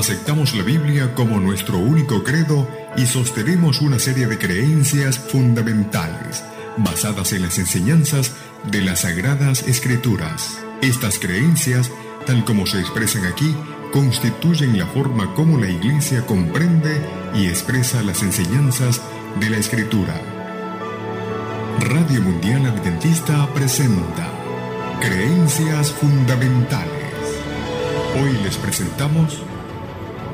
Aceptamos la Biblia como nuestro único credo y sostenemos una serie de creencias fundamentales basadas en las enseñanzas de las Sagradas Escrituras. Estas creencias, tal como se expresan aquí, constituyen la forma como la Iglesia comprende y expresa las enseñanzas de la Escritura. Radio Mundial Adventista presenta Creencias Fundamentales. Hoy les presentamos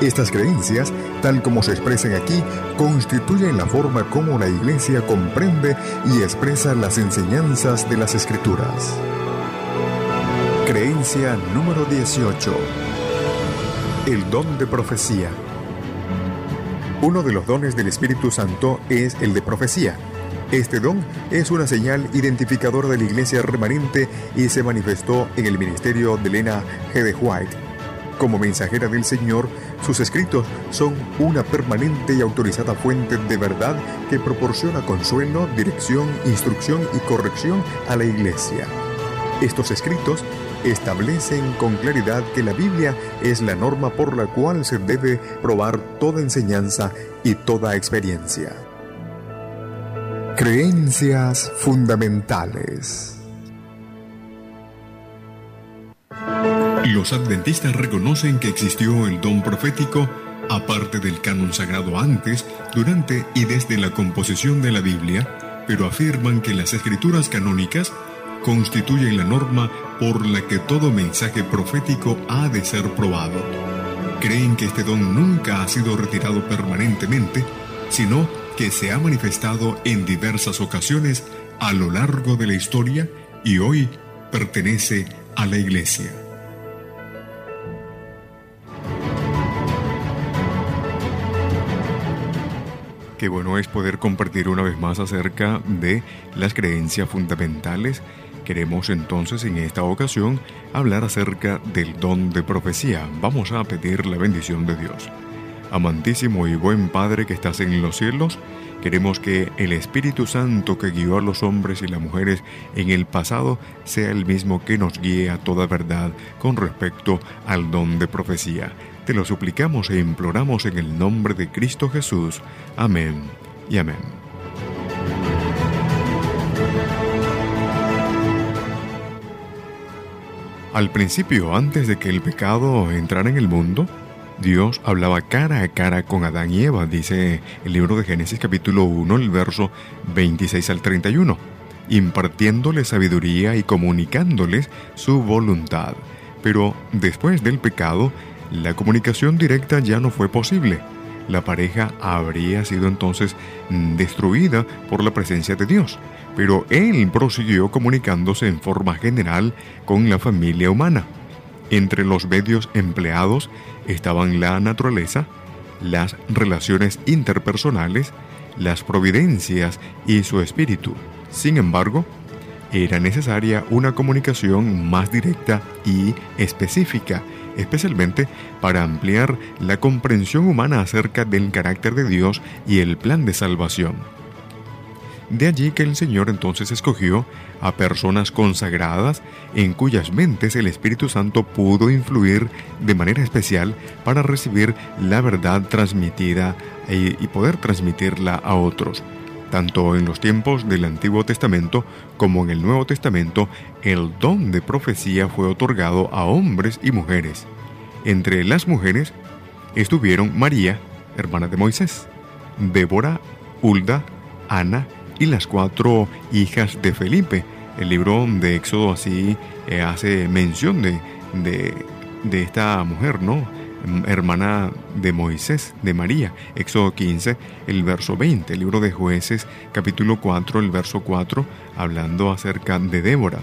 estas creencias, tal como se expresan aquí, constituyen la forma como la Iglesia comprende y expresa las enseñanzas de las Escrituras. Creencia número 18. El don de profecía. Uno de los dones del Espíritu Santo es el de profecía. Este don es una señal identificadora de la iglesia remanente y se manifestó en el ministerio de Elena G. de White como mensajera del Señor, sus escritos son una permanente y autorizada fuente de verdad que proporciona consuelo, dirección, instrucción y corrección a la Iglesia. Estos escritos establecen con claridad que la Biblia es la norma por la cual se debe probar toda enseñanza y toda experiencia. Creencias fundamentales. Los adventistas reconocen que existió el don profético aparte del canon sagrado antes, durante y desde la composición de la Biblia, pero afirman que las escrituras canónicas constituyen la norma por la que todo mensaje profético ha de ser probado. creen que este don nunca ha sido retirado permanentemente, sino que se ha manifestado en diversas ocasiones a lo largo de la historia y hoy pertenece a la Iglesia. Qué bueno es poder compartir una vez más acerca de las creencias fundamentales. Queremos entonces en esta ocasión hablar acerca del don de profecía. Vamos a pedir la bendición de Dios. Amantísimo y buen Padre que estás en los cielos, queremos que el Espíritu Santo que guió a los hombres y las mujeres en el pasado sea el mismo que nos guíe a toda verdad con respecto al don de profecía. Te lo suplicamos e imploramos en el nombre de Cristo Jesús. Amén y amén. Al principio, antes de que el pecado entrara en el mundo, Dios hablaba cara a cara con Adán y Eva, dice el libro de Génesis capítulo 1, el verso 26 al 31, impartiéndoles sabiduría y comunicándoles su voluntad. Pero después del pecado, la comunicación directa ya no fue posible. La pareja habría sido entonces destruida por la presencia de Dios, pero Él prosiguió comunicándose en forma general con la familia humana. Entre los medios empleados estaban la naturaleza, las relaciones interpersonales, las providencias y su espíritu. Sin embargo, era necesaria una comunicación más directa y específica, especialmente para ampliar la comprensión humana acerca del carácter de Dios y el plan de salvación. De allí que el Señor entonces escogió a personas consagradas en cuyas mentes el Espíritu Santo pudo influir de manera especial para recibir la verdad transmitida y poder transmitirla a otros. Tanto en los tiempos del Antiguo Testamento como en el Nuevo Testamento, el don de profecía fue otorgado a hombres y mujeres. Entre las mujeres estuvieron María, hermana de Moisés, Débora, Hulda, Ana, y las cuatro hijas de Felipe. El libro de Éxodo así eh, hace mención de, de, esta mujer, ¿no? Hermana de Moisés, de María. Éxodo 15, el verso 20. El libro de jueces, capítulo 4, el verso 4, hablando acerca de Débora.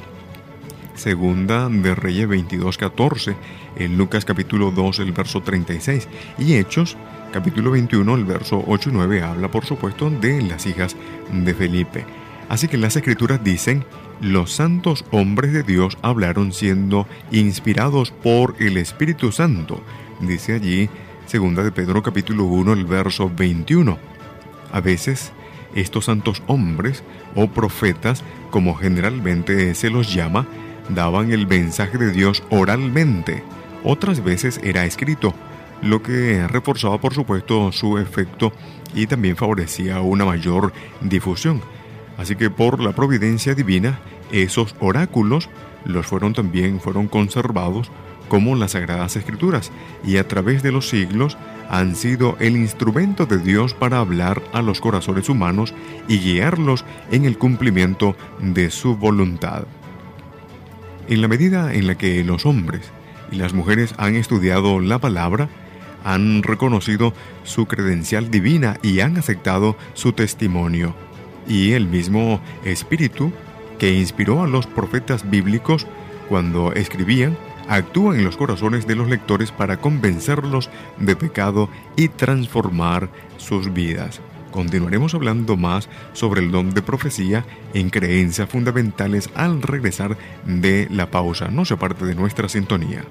Segunda de Reyes 22, 14. En Lucas capítulo 2, el verso 36. Y Hechos capítulo 21, el verso 8 y 9 habla por supuesto de las hijas de Felipe. Así que las escrituras dicen, los santos hombres de Dios hablaron siendo inspirados por el Espíritu Santo. Dice allí, segunda de Pedro capítulo 1, el verso 21. A veces, estos santos hombres o profetas, como generalmente se los llama, daban el mensaje de Dios oralmente. Otras veces era escrito, lo que reforzaba por supuesto su efecto y también favorecía una mayor difusión. Así que por la providencia divina, esos oráculos los fueron también fueron conservados como las sagradas escrituras y a través de los siglos han sido el instrumento de Dios para hablar a los corazones humanos y guiarlos en el cumplimiento de su voluntad. En la medida en la que los hombres y las mujeres han estudiado la palabra, han reconocido su credencial divina y han aceptado su testimonio. Y el mismo Espíritu que inspiró a los profetas bíblicos cuando escribían, actúa en los corazones de los lectores para convencerlos de pecado y transformar sus vidas. Continuaremos hablando más sobre el don de profecía en creencias fundamentales al regresar de la pausa. No se aparte de nuestra sintonía.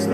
Los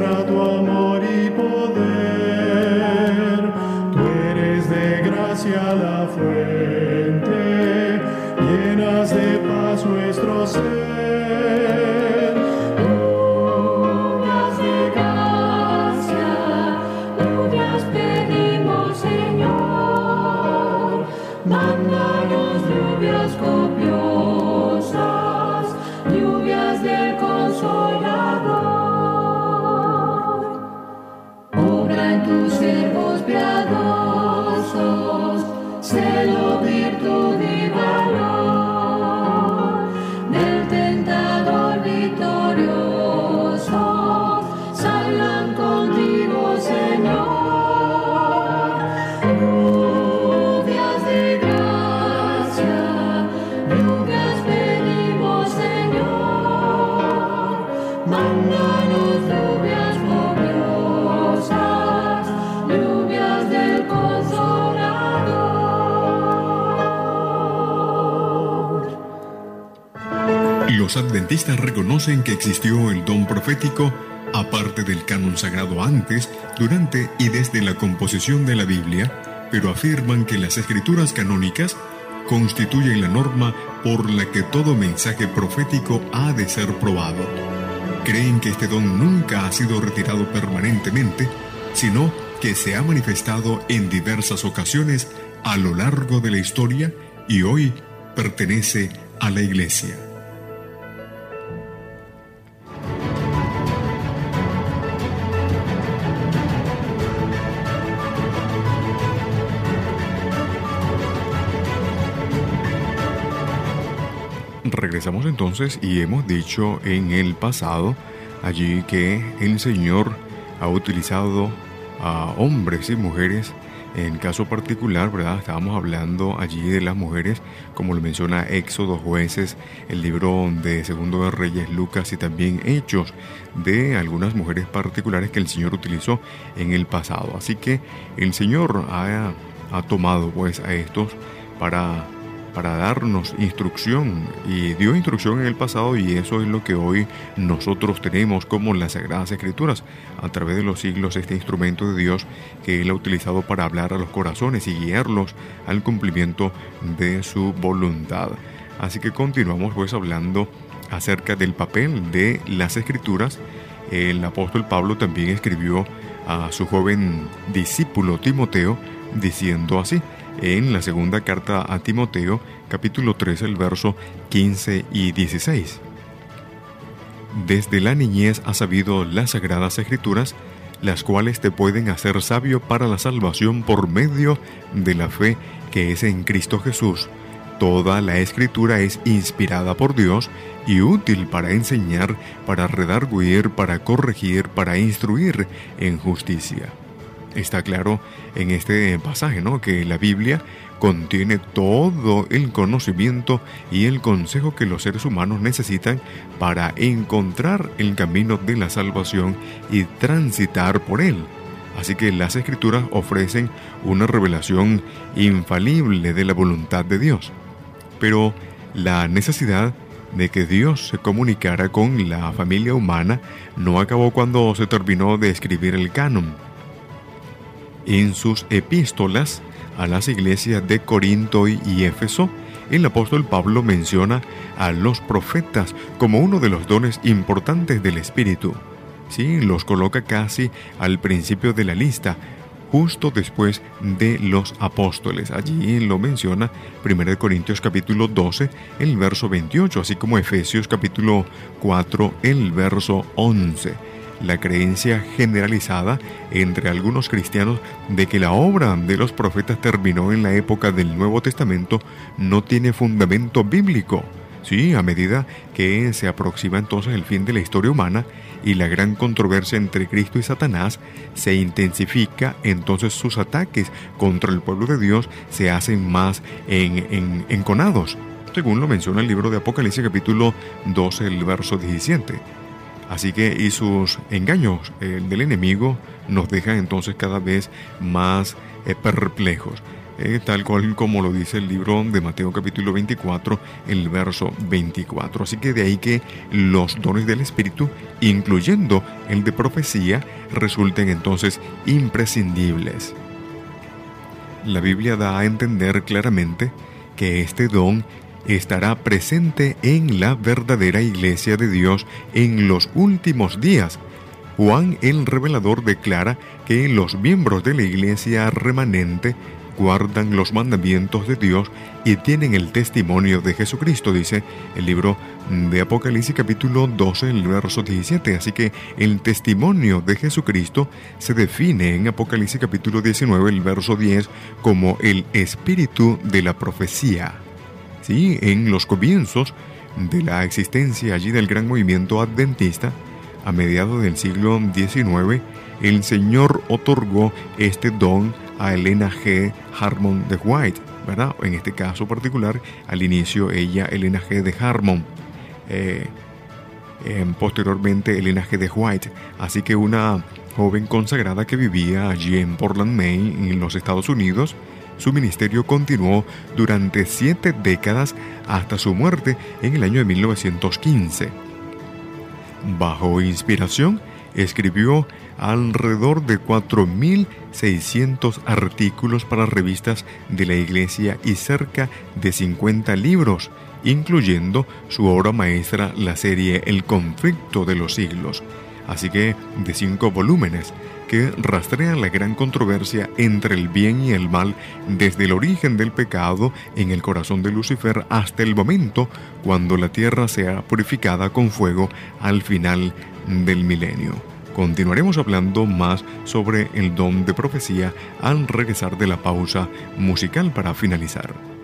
adventistas reconocen que existió el don profético aparte del canon sagrado antes, durante y desde la composición de la Biblia, pero afirman que las escrituras canónicas constituyen la norma por la que todo mensaje profético ha de ser probado. Creen que este don nunca ha sido retirado permanentemente, sino que se ha manifestado en diversas ocasiones a lo largo de la historia y hoy pertenece a la Iglesia. Regresamos entonces y hemos dicho en el pasado allí que el Señor ha utilizado a hombres y mujeres en caso particular, ¿verdad? Estábamos hablando allí de las mujeres, como lo menciona Éxodo, Jueces, el libro de Segundo de Reyes, Lucas y también Hechos de algunas mujeres particulares que el Señor utilizó en el pasado. Así que el Señor ha, ha tomado pues a estos para para darnos instrucción y dio instrucción en el pasado y eso es lo que hoy nosotros tenemos como las Sagradas Escrituras, a través de los siglos este instrumento de Dios que Él ha utilizado para hablar a los corazones y guiarlos al cumplimiento de su voluntad. Así que continuamos pues hablando acerca del papel de las Escrituras. El apóstol Pablo también escribió a su joven discípulo Timoteo diciendo así, en la segunda carta a Timoteo, capítulo 3, el verso 15 y 16. Desde la niñez has sabido las sagradas escrituras, las cuales te pueden hacer sabio para la salvación por medio de la fe que es en Cristo Jesús. Toda la escritura es inspirada por Dios y útil para enseñar, para redarguir, para corregir, para instruir en justicia Está claro en este pasaje, ¿no? Que la Biblia contiene todo el conocimiento y el consejo que los seres humanos necesitan para encontrar el camino de la salvación y transitar por él. Así que las escrituras ofrecen una revelación infalible de la voluntad de Dios. Pero la necesidad de que Dios se comunicara con la familia humana no acabó cuando se terminó de escribir el canon en sus epístolas a las iglesias de Corinto y Éfeso, el apóstol Pablo menciona a los profetas como uno de los dones importantes del Espíritu. Sí, los coloca casi al principio de la lista, justo después de los apóstoles. Allí lo menciona 1 Corintios capítulo 12, el verso 28, así como Efesios capítulo 4, el verso 11 la creencia generalizada entre algunos cristianos de que la obra de los profetas terminó en la época del Nuevo Testamento no tiene fundamento bíblico. Sí, a medida que se aproxima entonces el fin de la historia humana y la gran controversia entre Cristo y Satanás, se intensifica, entonces sus ataques contra el pueblo de Dios se hacen más enconados, según lo menciona el libro de Apocalipsis capítulo 12, el verso 17. Así que y sus engaños del enemigo nos dejan entonces cada vez más eh, perplejos. Eh, tal cual como lo dice el libro de Mateo capítulo 24, el verso 24. Así que de ahí que los dones del Espíritu, incluyendo el de profecía, resulten entonces imprescindibles. La Biblia da a entender claramente que este don estará presente en la verdadera iglesia de Dios en los últimos días. Juan el Revelador declara que los miembros de la iglesia remanente guardan los mandamientos de Dios y tienen el testimonio de Jesucristo, dice el libro de Apocalipsis capítulo 12, el verso 17. Así que el testimonio de Jesucristo se define en Apocalipsis capítulo 19, el verso 10, como el espíritu de la profecía. Sí, en los comienzos de la existencia allí del gran movimiento adventista, a mediados del siglo XIX, el Señor otorgó este don a Elena G. Harmon de White, ¿verdad? En este caso particular, al inicio ella, Elena G. de Harmon. Eh, posteriormente Elena G. de White. Así que una joven consagrada que vivía allí en Portland, Maine, en los Estados Unidos, su ministerio continuó durante siete décadas hasta su muerte en el año de 1915. Bajo inspiración, escribió alrededor de 4.600 artículos para revistas de la Iglesia y cerca de 50 libros, incluyendo su obra maestra, la serie El conflicto de los siglos, así que de cinco volúmenes, que rastrean la gran controversia entre el bien y el mal desde el origen del pecado en el corazón de Lucifer hasta el momento cuando la tierra sea purificada con fuego al final del milenio. Continuaremos hablando más sobre el don de profecía al regresar de la pausa musical para finalizar.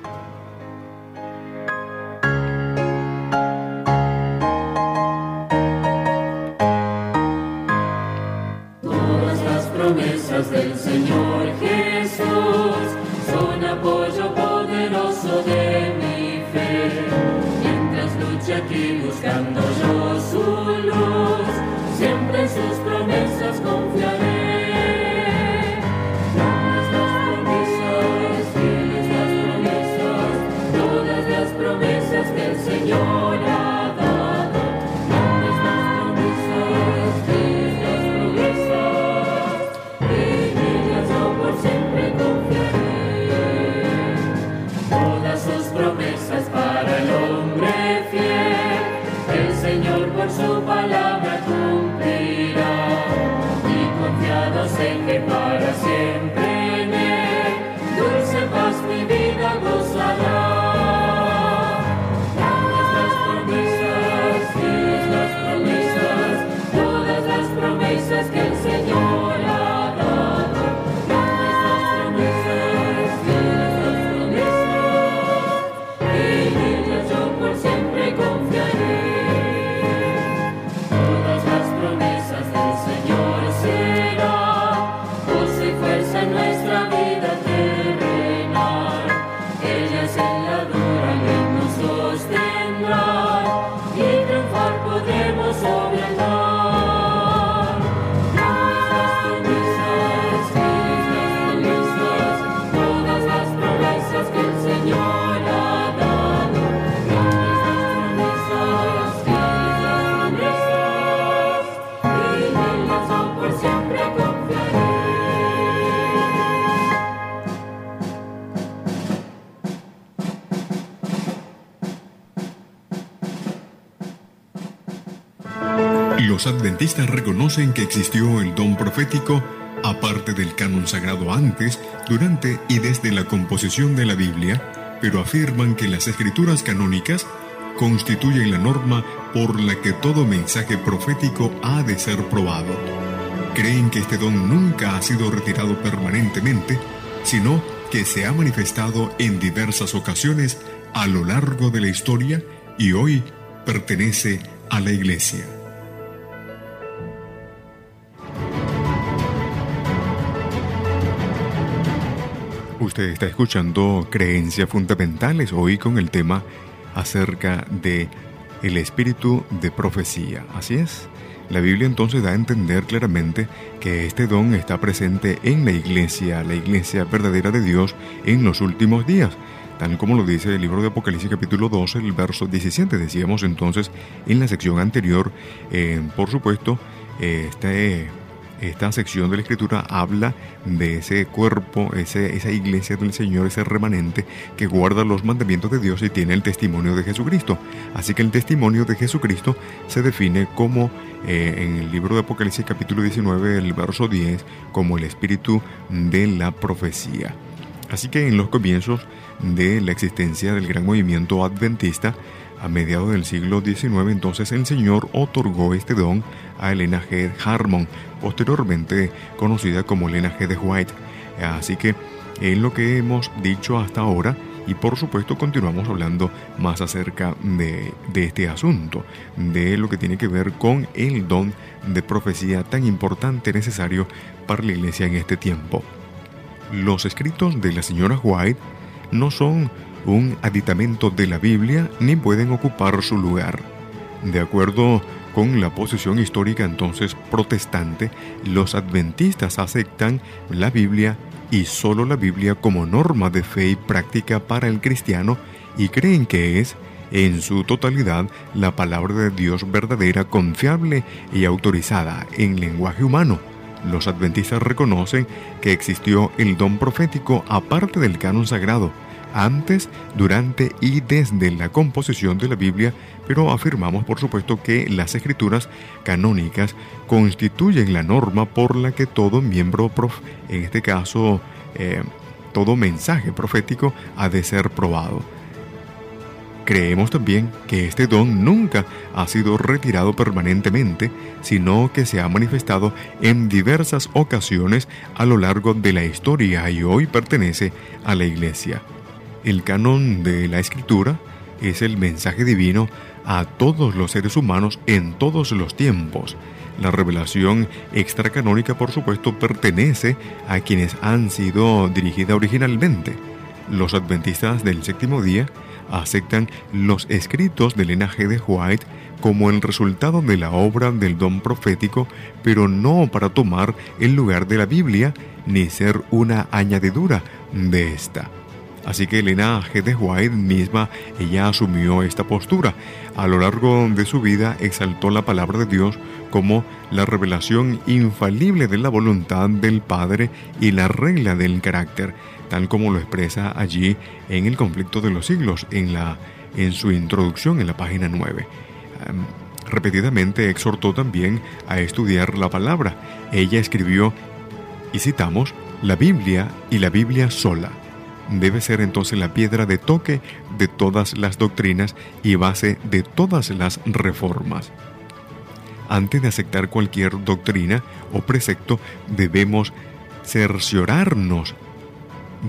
Existió el don profético aparte del canon sagrado antes, durante y desde la composición de la Biblia, pero afirman que las escrituras canónicas constituyen la norma por la que todo mensaje profético ha de ser probado. Creen que este don nunca ha sido retirado permanentemente, sino que se ha manifestado en diversas ocasiones a lo largo de la historia y hoy pertenece a la Iglesia. Usted está escuchando Creencias Fundamentales hoy con el tema acerca de el espíritu de profecía. Así es. La Biblia entonces da a entender claramente que este don está presente en la iglesia, la iglesia verdadera de Dios en los últimos días, tal como lo dice el libro de Apocalipsis capítulo 12, el verso 17. Decíamos entonces en la sección anterior, eh, por supuesto, este esta sección de la escritura habla de ese cuerpo, ese, esa iglesia del Señor, ese remanente que guarda los mandamientos de Dios y tiene el testimonio de Jesucristo. Así que el testimonio de Jesucristo se define como eh, en el libro de Apocalipsis capítulo 19, el verso 10, como el espíritu de la profecía. Así que en los comienzos de la existencia del gran movimiento adventista, a mediados del siglo XIX, entonces el Señor otorgó este don a Elena G. Harmon, posteriormente conocida como Elena G. de White. Así que es lo que hemos dicho hasta ahora y por supuesto continuamos hablando más acerca de, de, este asunto, de lo que tiene que ver con el don de profecía tan importante necesario para la iglesia en este tiempo. Los escritos de la señora White no son un aditamento de la Biblia ni pueden ocupar su lugar. De acuerdo con la posición histórica entonces protestante, los adventistas aceptan la Biblia y solo la Biblia como norma de fe y práctica para el cristiano y creen que es, en su totalidad, la palabra de Dios verdadera, confiable y autorizada en lenguaje humano. Los adventistas reconocen que existió el don profético aparte del canon sagrado, antes, durante y desde la composición de la Biblia, pero afirmamos por supuesto que las escrituras canónicas constituyen la norma por la que todo miembro, prof, en este caso, eh, todo mensaje profético ha de ser probado. Creemos también que este don nunca ha sido retirado permanentemente, sino que se ha manifestado en diversas ocasiones a lo largo de la historia y hoy pertenece a la Iglesia. El canon de la escritura es el mensaje divino a todos los seres humanos en todos los tiempos. La revelación extracanónica, por supuesto, pertenece a quienes han sido dirigida originalmente. Los adventistas del séptimo día aceptan los escritos del linaje de White como el resultado de la obra del don profético, pero no para tomar el lugar de la Biblia ni ser una añadidura de esta. Así que Elena de White misma, ella asumió esta postura. A lo largo de su vida exaltó la palabra de Dios como la revelación infalible de la voluntad del Padre y la regla del carácter, tal como lo expresa allí en el conflicto de los siglos, en, la, en su introducción en la página 9. repetidamente exhortó también a estudiar la palabra. Ella escribió, y citamos, la Biblia y la Biblia sola debe ser entonces la piedra de toque de todas las doctrinas y base de todas las reformas. Antes de aceptar cualquier doctrina o precepto, debemos cerciorarnos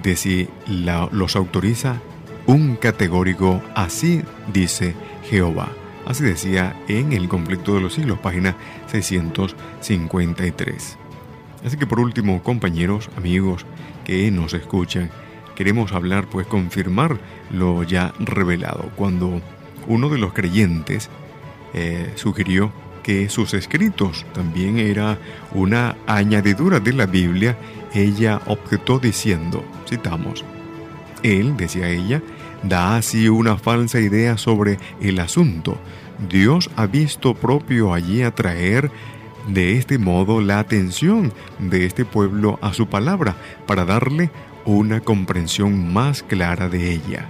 de si los autoriza un categórico así dice Jehová. Así decía en el conflicto de los siglos, página 653. Así que por último, compañeros, amigos que nos escuchan, queremos hablar, pues confirmar lo ya revelado. Cuando uno de los creyentes eh, sugirió que sus escritos también era una añadidura de la Biblia, ella objetó diciendo, citamos, él, decía ella, da así una falsa idea sobre el asunto. Dios ha visto propio allí atraer de este modo la atención de este pueblo a su palabra para darle una comprensión más clara de ella.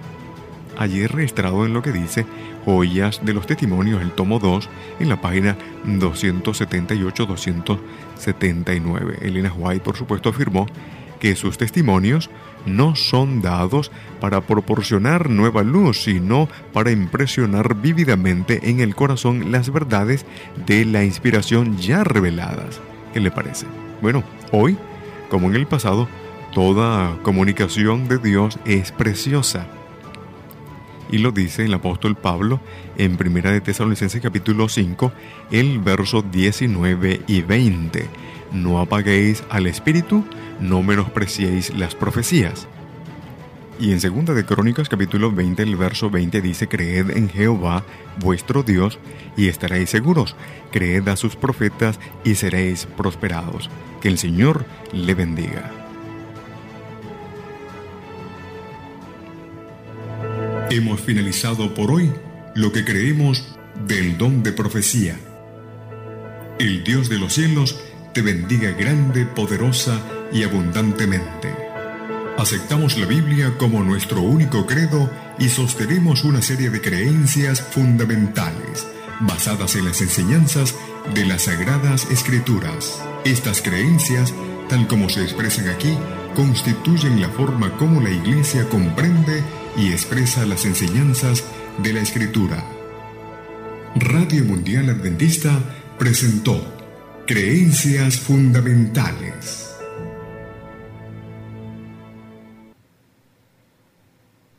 Allí registrado en lo que dice Joyas de los Testimonios, el tomo 2, en la página 278-279. Elena White, por supuesto, afirmó que sus testimonios no son dados para proporcionar nueva luz, sino para impresionar vívidamente en el corazón las verdades de la inspiración ya reveladas. ¿Qué le parece? Bueno, hoy, como en el pasado, Toda comunicación de Dios es preciosa. Y lo dice el apóstol Pablo en 1 de Tesalonicenses capítulo 5, el verso 19 y 20. No apaguéis al espíritu, no menospreciéis las profecías. Y en Segunda de Crónicas capítulo 20, el verso 20 dice, Creed en Jehová, vuestro Dios, y estaréis seguros. Creed a sus profetas y seréis prosperados. Que el Señor le bendiga. Hemos finalizado por hoy lo que creemos del don de profecía. El Dios de los cielos te bendiga grande, poderosa y abundantemente. Aceptamos la Biblia como nuestro único credo y sostenemos una serie de creencias fundamentales basadas en las enseñanzas de las Sagradas Escrituras. Estas creencias, tal como se expresan aquí, constituyen la forma como la Iglesia comprende y expresa las enseñanzas de la Escritura. Radio Mundial Adventista presentó Creencias Fundamentales.